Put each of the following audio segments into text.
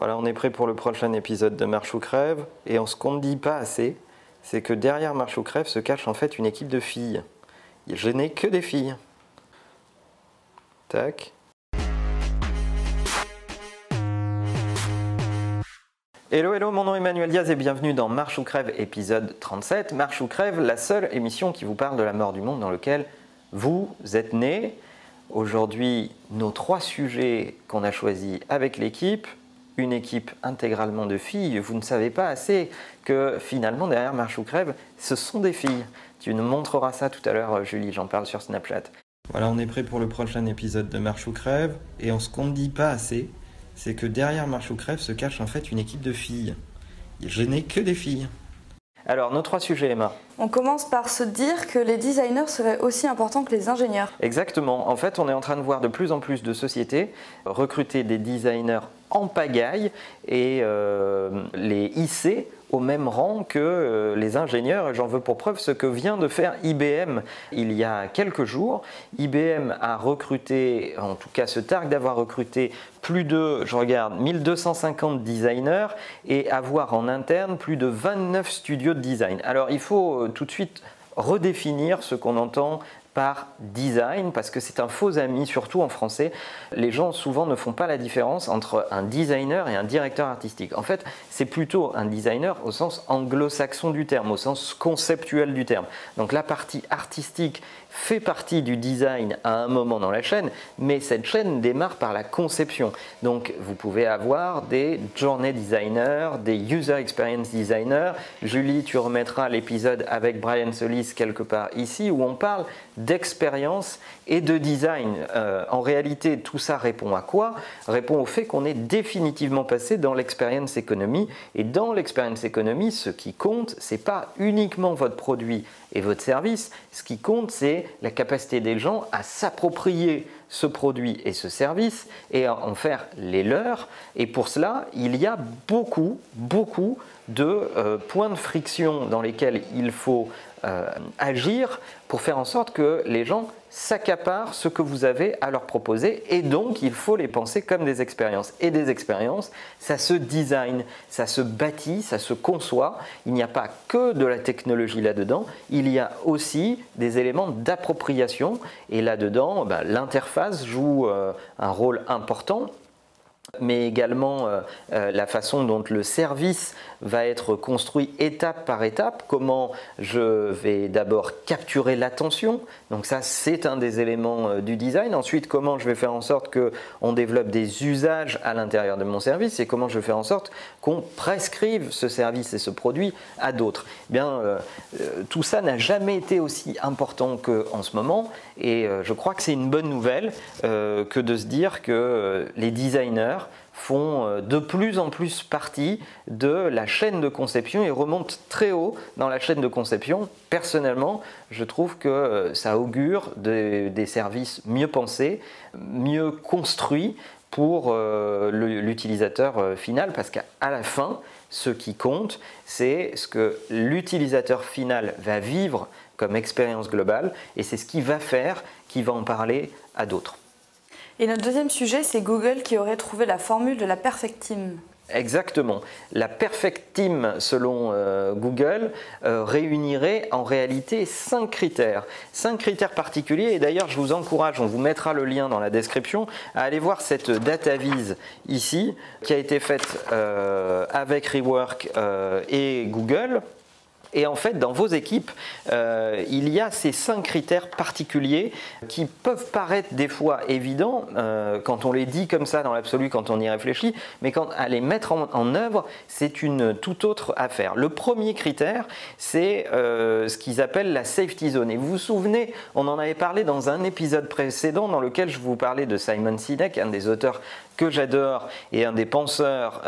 Voilà, on est prêt pour le prochain épisode de Marche ou Crève. Et ce qu'on ne dit pas assez, c'est que derrière Marche ou Crève se cache en fait une équipe de filles. Je n'ai que des filles. Tac. Hello, hello, mon nom est Emmanuel Diaz et bienvenue dans Marche ou Crève épisode 37. Marche ou Crève, la seule émission qui vous parle de la mort du monde dans lequel vous êtes né. Aujourd'hui, nos trois sujets qu'on a choisis avec l'équipe, une équipe intégralement de filles, vous ne savez pas assez que finalement derrière Marche ou Crève, ce sont des filles. Tu nous montreras ça tout à l'heure, Julie, j'en parle sur Snapchat. Voilà, on est prêt pour le prochain épisode de Marche ou Crève. Et ce qu'on ne dit pas assez, c'est que derrière Marche ou Crève se cache en fait une équipe de filles. Je n'ai que des filles. Alors, nos trois sujets, Emma. On commence par se dire que les designers seraient aussi importants que les ingénieurs. Exactement. En fait, on est en train de voir de plus en plus de sociétés recruter des designers en pagaille et euh, les hisser au même rang que euh, les ingénieurs. J'en veux pour preuve ce que vient de faire IBM il y a quelques jours. IBM a recruté, en tout cas se targue d'avoir recruté plus de, je regarde, 1250 designers et avoir en interne plus de 29 studios de design. Alors il faut euh, tout de suite redéfinir ce qu'on entend par design, parce que c'est un faux ami, surtout en français. Les gens souvent ne font pas la différence entre un designer et un directeur artistique. En fait, c'est plutôt un designer au sens anglo-saxon du terme, au sens conceptuel du terme. Donc la partie artistique fait partie du design à un moment dans la chaîne, mais cette chaîne démarre par la conception. Donc vous pouvez avoir des journée designers, des user experience designers. Julie, tu remettras l'épisode avec Brian Solis quelque part ici où on parle d'expérience et de design. Euh, en réalité, tout ça répond à quoi? Répond au fait qu'on est définitivement passé dans l'experience economy. Et dans l'experience economy, ce qui compte, c'est pas uniquement votre produit et votre service. Ce qui compte, c'est la capacité des gens à s'approprier ce produit et ce service et à en faire les leurs. Et pour cela, il y a beaucoup, beaucoup de euh, points de friction dans lesquels il faut agir pour faire en sorte que les gens s'accaparent ce que vous avez à leur proposer et donc il faut les penser comme des expériences. Et des expériences, ça se design, ça se bâtit, ça se conçoit. Il n'y a pas que de la technologie là-dedans, il y a aussi des éléments d'appropriation et là-dedans, bah, l'interface joue euh, un rôle important mais également euh, euh, la façon dont le service va être construit étape par étape, comment je vais d'abord capturer l'attention, donc ça c'est un des éléments euh, du design, ensuite comment je vais faire en sorte qu'on développe des usages à l'intérieur de mon service et comment je vais faire en sorte qu'on prescrive ce service et ce produit à d'autres. Eh bien, tout ça n'a jamais été aussi important qu'en ce moment. Et je crois que c'est une bonne nouvelle que de se dire que les designers font euh, de plus en plus partie de la chaîne de conception et remontent très haut dans la chaîne de conception. Personnellement, je trouve que euh, ça augure des services mieux pensés, mieux construits pour euh, l'utilisateur final parce qu'à la fin, ce qui compte, c'est ce que l'utilisateur final va vivre comme expérience globale et c'est ce qu'il va faire qui va en parler à d'autres. Et notre deuxième sujet, c'est Google qui aurait trouvé la formule de la perfect team. Exactement. La perfect team, selon euh, Google, euh, réunirait en réalité cinq critères. Cinq critères particuliers. Et d'ailleurs, je vous encourage, on vous mettra le lien dans la description, à aller voir cette data vise ici, qui a été faite euh, avec Rework et Google et en fait, dans vos équipes, euh, il y a ces cinq critères particuliers qui peuvent paraître des fois évidents euh, quand on les dit comme ça dans l'absolu, quand on y réfléchit, mais quand à les mettre en, œuvre, c'est une toute autre affaire. Le premier critère, c'est euh, ce qu'ils appellent la safety zone. Et vous vous souvenez, on en avait parlé dans un épisode précédent dans lequel je vous parlais de Simon Sinek, un des auteurs que j'adore et un des penseurs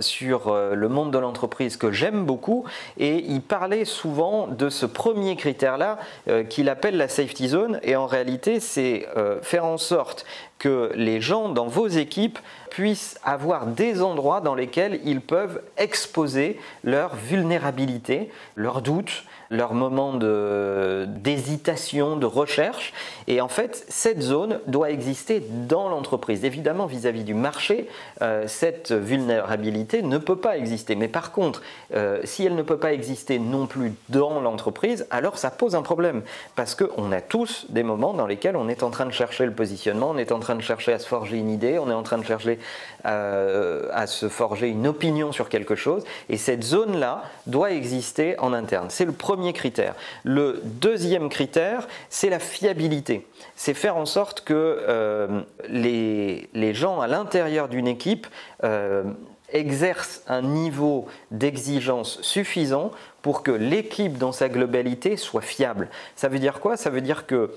sur le monde de l'entreprise que j'aime beaucoup. Et il parlait souvent de ce premier critère-là euh, qu'il appelle la safety zone. Et en réalité, c'est faire en sorte que les gens dans vos équipes puissent avoir des endroits dans lesquels ils peuvent exposer leur vulnérabilité, leurs doutes, leurs moments d'hésitation, de, recherche. Et en fait, cette zone doit exister dans l'entreprise. Évidemment, vis-à-vis du marché, euh, cette vulnérabilité ne peut pas exister. Mais par contre, euh, si elle ne peut pas exister non plus dans l'entreprise, alors ça pose un problème. Parce qu'on a tous des moments dans lesquels on est en train de chercher le positionnement, on est en train de chercher à se forger une idée, on est en train de chercher euh, à se forger une opinion sur quelque chose. Et cette zone-là doit exister en interne. C'est le premier critère. Le deuxième critère, c'est la fiabilité. C'est faire en sorte que euh, les, les, gens à l'intérieur d'une équipe euh, exercent un niveau d'exigence suffisant pour que l'équipe dans sa globalité soit fiable. Ça veut dire quoi? Ça veut dire que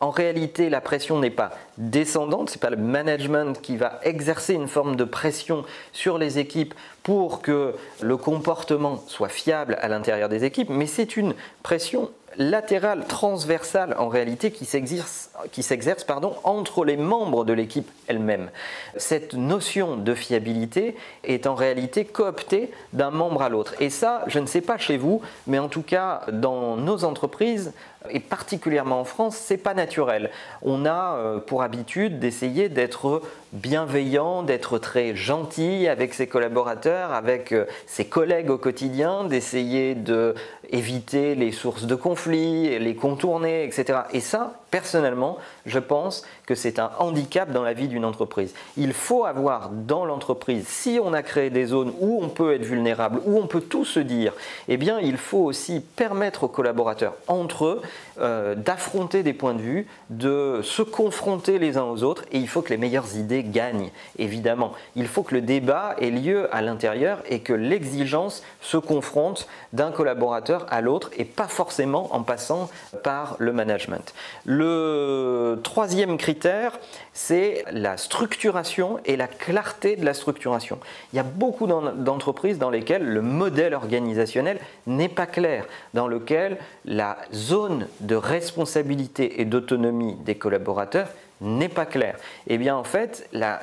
en réalité, la pression n'est pas descendante, ce n'est pas le management qui va exercer une forme de pression sur les équipes pour que le comportement soit fiable à l'intérieur des équipes, mais c'est une pression latérale, transversale en réalité qui s'exerce, entre les membres de l'équipe elle-même. Cette notion de fiabilité est en réalité cooptée d'un membre à l'autre. Et ça, je ne sais pas chez vous, mais en tout cas dans nos entreprises, et particulièrement en France, c'est pas naturel. On a euh, pour habitude d'essayer d'être bienveillant, d'être très gentil avec ses collaborateurs, avec euh, ses collègues au quotidien, d'essayer de éviter les sources de conflits, les contourner, etc. Et ça, personnellement, je pense que c'est un handicap dans la vie d'une entreprise. Il faut avoir dans l'entreprise, si on a créé des zones où on peut être vulnérable, où on peut tout se dire, eh bien, il faut aussi permettre aux collaborateurs entre eux euh, d'affronter des points de vue, de se confronter les uns aux autres, et il faut que les meilleures idées gagnent, évidemment. Il faut que le débat ait lieu à l'intérieur et que l'exigence se confronte d'un collaborateur à l'autre et pas forcément en passant par le management. Troisième critère, c'est la structuration et la clarté de la structuration. Il y a beaucoup d'entreprises dans lesquelles le modèle organisationnel n'est pas clair, dans lequel la zone de responsabilité et d'autonomie des collaborateurs n'est pas claire. Eh bien, en fait, la,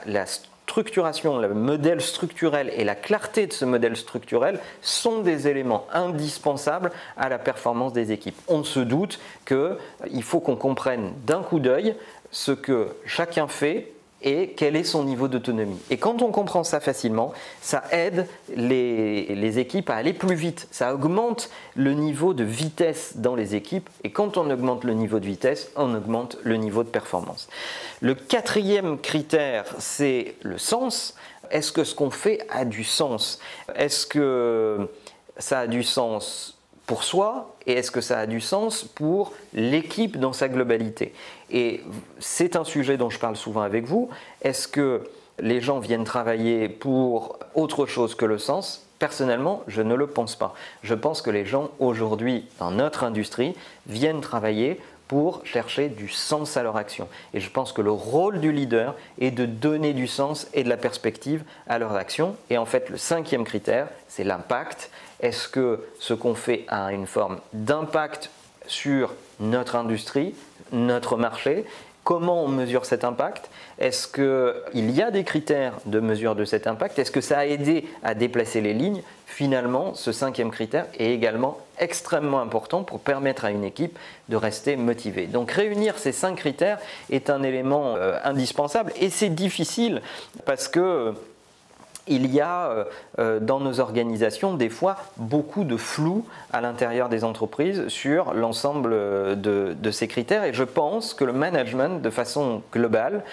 le modèle structurel et la clarté de ce modèle structurel sont des éléments indispensables à la performance des équipes. On se doute qu'il faut qu'on comprenne d'un coup d'œil ce que chacun fait et quel est son niveau d'autonomie. Et quand on comprend ça facilement, ça aide les, équipes à aller plus vite, ça augmente le niveau de vitesse dans les équipes, et quand on augmente le niveau de vitesse, on augmente le niveau de performance. Le quatrième critère, c'est le sens. Est-ce que ce qu'on fait a du sens? Est-ce que ça a du sens? Pour soi et est-ce que ça a du sens pour l'équipe dans sa globalité? Et c'est un sujet dont je parle souvent avec vous. Est-ce que les gens viennent travailler pour autre chose que le sens? Personnellement, je ne le pense pas. Je pense que les gens aujourd'hui, dans notre industrie, viennent travailler pour chercher du sens à leur action. Et je pense que le rôle du leader est de donner du sens et de la perspective à leur action. Et en fait, le cinquième critère, c'est l'impact. Est-ce que ce qu'on fait a une forme d'impact sur notre industrie, notre marché? Comment on mesure cet impact? Est-ce qu'il y a des critères de mesure de cet impact? Est-ce que ça a aidé à déplacer les lignes? Finalement, ce cinquième critère est également extrêmement important pour permettre à une équipe de rester motivée. Donc réunir ces cinq critères est un élément euh, indispensable et c'est difficile parce que il y a euh, euh, dans nos organisations des fois beaucoup de flou à l'intérieur des entreprises sur l'ensemble euh, de, ces critères. Et je pense que le management de façon globale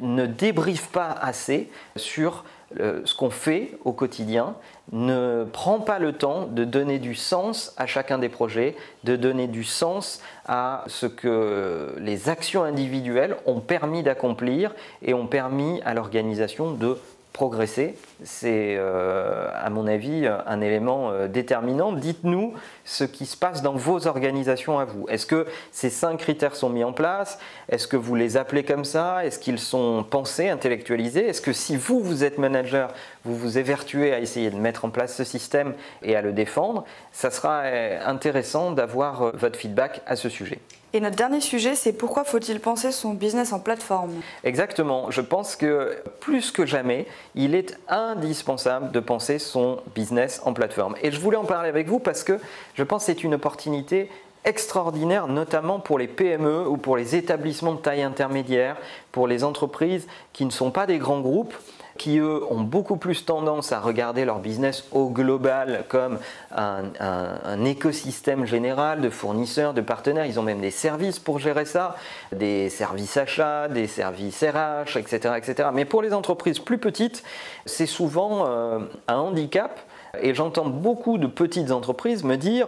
ne débriefe pas assez sur ce qu'on fait au quotidien, ne prend pas le temps de donner du sens à chacun des projets, de donner du sens à ce que les actions individuelles ont permis d'accomplir et ont permis à l'organisation de progresser. C'est, euh, à mon avis, un élément euh, déterminant. Dites-nous ce qui se passe dans vos organisations à vous. Est-ce que ces cinq critères sont mis en place? Est-ce que vous les appelez comme ça? Est-ce qu'ils sont pensés, intellectualisés? Est-ce que si vous, vous êtes manager, vous vous évertuez à essayer de mettre en place ce système et à le défendre Ça sera euh, intéressant d'avoir votre feedback à ce sujet. Et notre dernier sujet, c'est pourquoi faut-il penser son business en plateforme? Exactement. Je pense que plus que jamais, il est indispensable de penser son business en plateforme. Et je voulais en parler avec vous parce que je pense que c'est une opportunité extraordinaire, notamment pour les PME ou pour les établissements de taille intermédiaire, pour les entreprises qui ne sont pas des grands groupes qui eux ont beaucoup plus tendance à regarder leur business au global comme un, écosystème général de fournisseurs, de partenaires. Ils ont même des services pour gérer ça, des services achats, des services RH, etc. etc. Mais pour les entreprises plus petites, c'est souvent euh, un handicap. Et j'entends beaucoup de petites entreprises me dire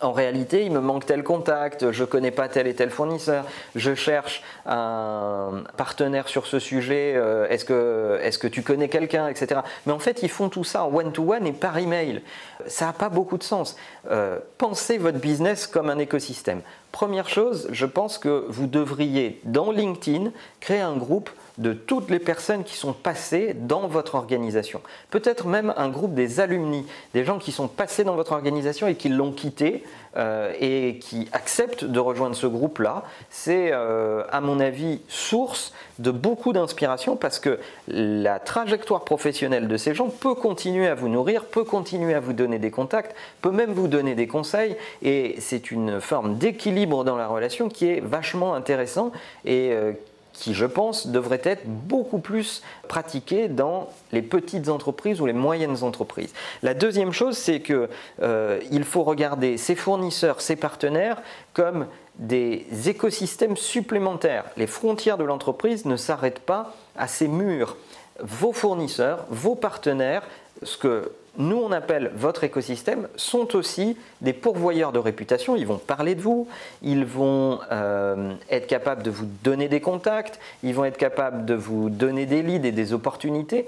en réalité, il me manque tel contact, je ne connais pas tel et tel fournisseur, je cherche un partenaire sur ce sujet, euh, est-ce que, est que tu connais quelqu'un, etc. Mais en fait, ils font tout ça en one-to-one et par email. Ça n'a pas beaucoup de sens. Euh, pensez votre business comme un écosystème. Première chose, je pense que vous devriez, dans LinkedIn, créer un groupe de toutes les personnes qui sont passées dans votre organisation. Peut-être même un groupe des alumni, des gens qui sont passés dans votre organisation et qui l'ont quitté euh, et qui acceptent de rejoindre ce groupe-là. C'est, euh, à mon avis, source de beaucoup d'inspiration parce que la trajectoire professionnelle de ces gens peut continuer à vous nourrir, peut continuer à vous donner des contacts, peut même vous donner des conseils et c'est une forme d'équilibre dans la relation qui est vachement intéressant et euh, qui, je pense, devrait être beaucoup plus pratiqué dans les petites entreprises ou les moyennes entreprises. La deuxième chose, c'est qu'il euh, faut regarder ses fournisseurs, ses partenaires comme des écosystèmes supplémentaires. Les frontières de l'entreprise ne s'arrêtent pas à ces murs. Vos fournisseurs, vos partenaires, ce que nous on appelle votre écosystème, sont aussi des pourvoyeurs de réputation. Ils vont parler de vous, ils vont euh, être capables de vous donner des contacts, ils vont être capables de vous donner des leads et des opportunités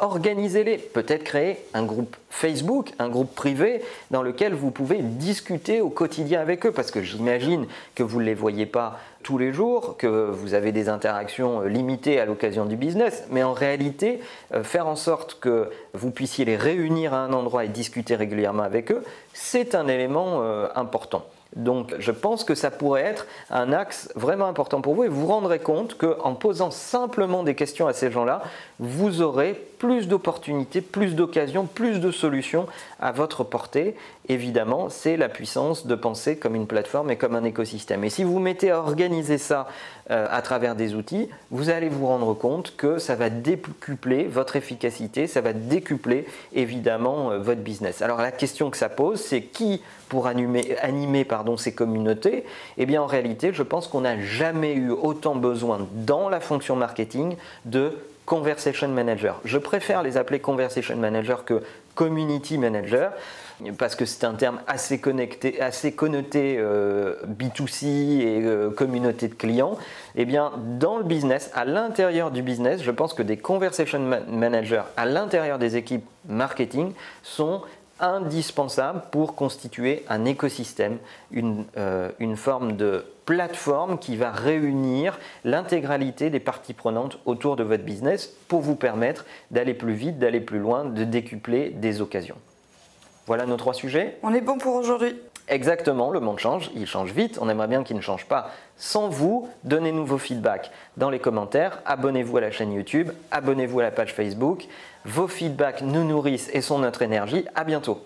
organisez-les. Peut-être créer un groupe Facebook, un groupe privé dans lequel vous pouvez discuter au quotidien avec eux, parce que j'imagine que vous ne les voyez pas tous les jours, que vous avez des interactions euh, limitées à l'occasion du business, mais en réalité, euh, faire en sorte que vous puissiez les réunir à un endroit et discuter régulièrement avec eux, c'est un élément euh, important. Donc je pense que ça pourrait être un axe vraiment important pour vous et vous rendrez compte qu'en posant simplement des questions à ces gens-là, vous aurez plus d'opportunités, plus d'occasions, plus de solutions à votre portée. Évidemment, c'est la puissance de penser comme une plateforme et comme un écosystème. Et si vous mettez à organiser ça euh, à travers des outils, vous allez vous rendre compte que ça va décupler votre efficacité, ça va décupler évidemment euh, votre business. Alors la question que ça pose, c'est qui pour animer, animer ces communautés Eh bien en réalité, je pense qu'on n'a jamais eu autant besoin dans la fonction marketing de Conversation Manager. Je préfère les appeler Conversation Manager que Community Manager parce que c'est un terme assez connecté, assez connoté euh, B2C et euh, communauté de clients. Eh bien, dans le business, à l'intérieur du business, je pense que des conversation managers à l'intérieur des équipes marketing sont indispensable pour constituer un écosystème, une, euh, une, forme de plateforme qui va réunir l'intégralité des parties prenantes autour de votre business pour vous permettre d'aller plus vite, d'aller plus loin, de décupler des occasions. Voilà nos trois sujets. On est bon pour aujourd'hui. Exactement, le monde change, il change vite, on aimerait bien qu'il ne change pas sans vous. Donnez-nous vos feedbacks dans les commentaires, abonnez-vous à la chaîne YouTube, abonnez-vous à la page Facebook. Vos feedbacks nous nourrissent et sont notre énergie. À bientôt.